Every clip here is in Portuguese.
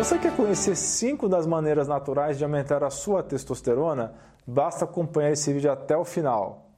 Você quer conhecer 5 das maneiras naturais de aumentar a sua testosterona? Basta acompanhar esse vídeo até o final.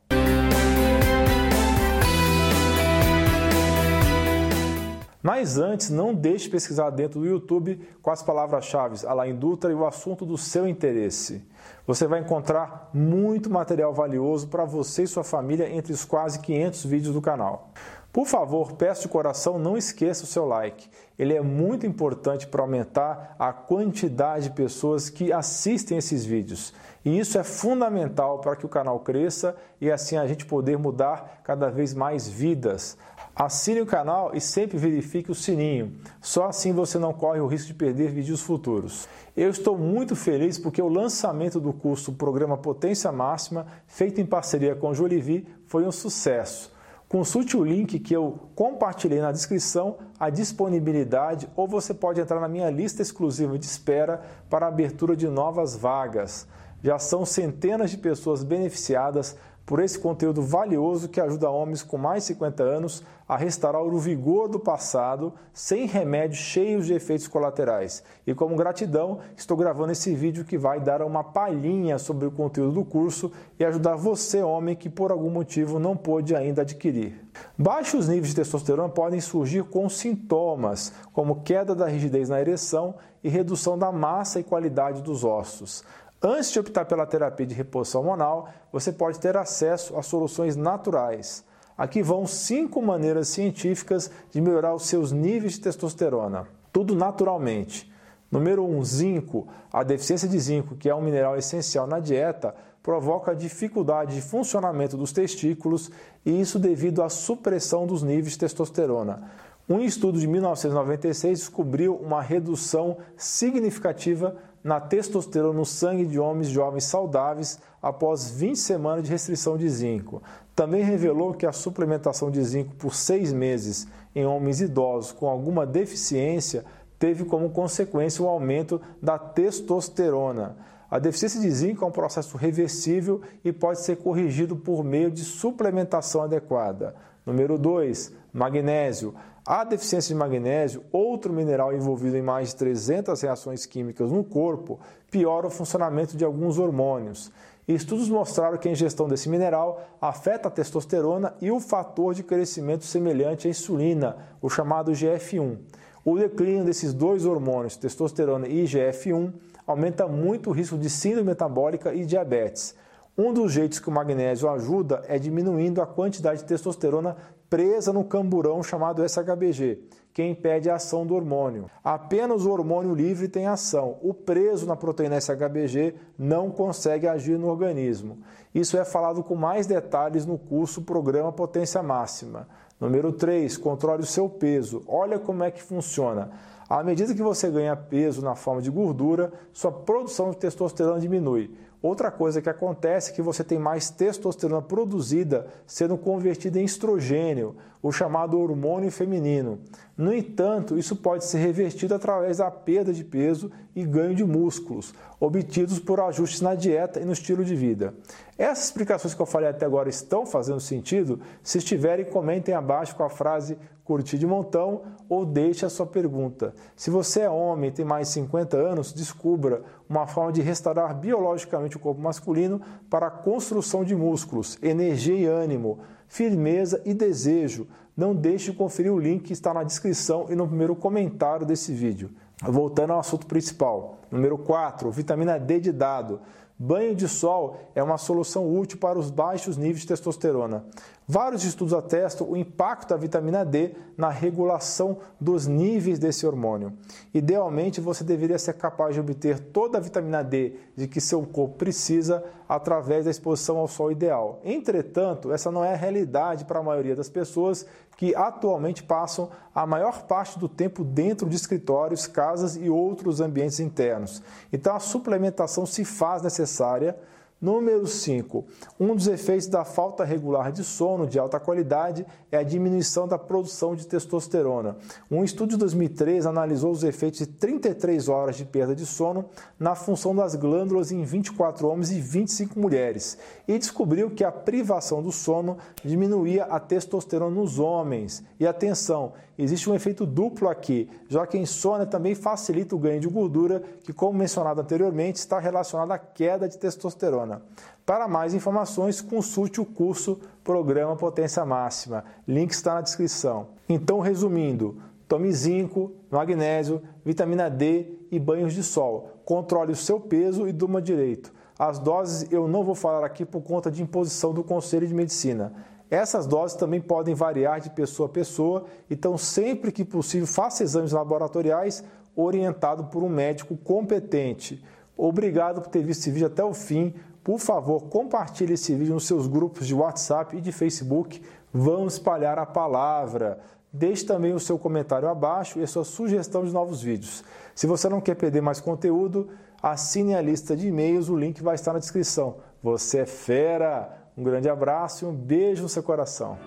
Mas antes, não deixe de pesquisar dentro do YouTube com as palavras-chave Alain Dutra e o assunto do seu interesse. Você vai encontrar muito material valioso para você e sua família entre os quase 500 vídeos do canal. Por favor, peço de coração, não esqueça o seu like. Ele é muito importante para aumentar a quantidade de pessoas que assistem esses vídeos. E isso é fundamental para que o canal cresça e assim a gente poder mudar cada vez mais vidas. Assine o canal e sempre verifique o sininho. Só assim você não corre o risco de perder vídeos futuros. Eu estou muito feliz porque o lançamento do curso Programa Potência Máxima, feito em parceria com o Jolivi, foi um sucesso. Consulte o link que eu compartilhei na descrição, a disponibilidade, ou você pode entrar na minha lista exclusiva de espera para a abertura de novas vagas. Já são centenas de pessoas beneficiadas por esse conteúdo valioso que ajuda homens com mais de 50 anos a restaurar o vigor do passado sem remédios cheios de efeitos colaterais. E como gratidão, estou gravando esse vídeo que vai dar uma palhinha sobre o conteúdo do curso e ajudar você, homem, que por algum motivo não pôde ainda adquirir. Baixos níveis de testosterona podem surgir com sintomas, como queda da rigidez na ereção e redução da massa e qualidade dos ossos. Antes de optar pela terapia de reposição hormonal, você pode ter acesso a soluções naturais. Aqui vão cinco maneiras científicas de melhorar os seus níveis de testosterona. Tudo naturalmente. Número 1, um, zinco. A deficiência de zinco, que é um mineral essencial na dieta, provoca dificuldade de funcionamento dos testículos e isso devido à supressão dos níveis de testosterona. Um estudo de 1996 descobriu uma redução significativa na testosterona no sangue de homens jovens saudáveis após 20 semanas de restrição de zinco. Também revelou que a suplementação de zinco por seis meses em homens idosos com alguma deficiência teve como consequência o aumento da testosterona. A deficiência de zinco é um processo reversível e pode ser corrigido por meio de suplementação adequada. Número 2, magnésio. A deficiência de magnésio, outro mineral envolvido em mais de 300 reações químicas no corpo, piora o funcionamento de alguns hormônios. Estudos mostraram que a ingestão desse mineral afeta a testosterona e o fator de crescimento semelhante à insulina, o chamado GF1. O declínio desses dois hormônios, testosterona e GF1, aumenta muito o risco de síndrome metabólica e diabetes. Um dos jeitos que o magnésio ajuda é diminuindo a quantidade de testosterona presa no camburão chamado SHBG, que impede a ação do hormônio. Apenas o hormônio livre tem ação. O preso na proteína SHBG não consegue agir no organismo. Isso é falado com mais detalhes no curso Programa Potência Máxima. Número 3, controle o seu peso. Olha como é que funciona. À medida que você ganha peso na forma de gordura, sua produção de testosterona diminui. Outra coisa que acontece é que você tem mais testosterona produzida sendo convertida em estrogênio, o chamado hormônio feminino. No entanto, isso pode ser revertido através da perda de peso e ganho de músculos, obtidos por ajustes na dieta e no estilo de vida. Essas explicações que eu falei até agora estão fazendo sentido? Se estiverem, comentem abaixo com a frase curtir de montão ou deixe a sua pergunta. Se você é homem e tem mais de 50 anos, descubra uma forma de restaurar biologicamente o corpo masculino para a construção de músculos, energia e ânimo, firmeza e desejo. Não deixe de conferir o link que está na descrição e no primeiro comentário desse vídeo. Voltando ao assunto principal. Número 4, vitamina D de dado. Banho de sol é uma solução útil para os baixos níveis de testosterona. Vários estudos atestam o impacto da vitamina D na regulação dos níveis desse hormônio. Idealmente, você deveria ser capaz de obter toda a vitamina D de que seu corpo precisa através da exposição ao sol ideal. Entretanto, essa não é a realidade para a maioria das pessoas que atualmente passam a maior parte do tempo dentro de escritórios, casas e outros ambientes internos. Então, a suplementação se faz necessária Número 5. Um dos efeitos da falta regular de sono de alta qualidade é a diminuição da produção de testosterona. Um estudo de 2003 analisou os efeitos de 33 horas de perda de sono na função das glândulas em 24 homens e 25 mulheres e descobriu que a privação do sono diminuía a testosterona nos homens. E atenção, existe um efeito duplo aqui, já que a insônia também facilita o ganho de gordura, que, como mencionado anteriormente, está relacionado à queda de testosterona. Para mais informações, consulte o curso Programa Potência Máxima. Link está na descrição. Então, resumindo, tome zinco, magnésio, vitamina D e banhos de sol. Controle o seu peso e durma direito. As doses eu não vou falar aqui por conta de imposição do Conselho de Medicina. Essas doses também podem variar de pessoa a pessoa, então sempre que possível faça exames laboratoriais orientado por um médico competente. Obrigado por ter visto esse vídeo até o fim. Por favor, compartilhe esse vídeo nos seus grupos de WhatsApp e de Facebook. Vamos espalhar a palavra. Deixe também o seu comentário abaixo e a sua sugestão de novos vídeos. Se você não quer perder mais conteúdo, assine a lista de e-mails, o link vai estar na descrição. Você é fera! Um grande abraço e um beijo no seu coração.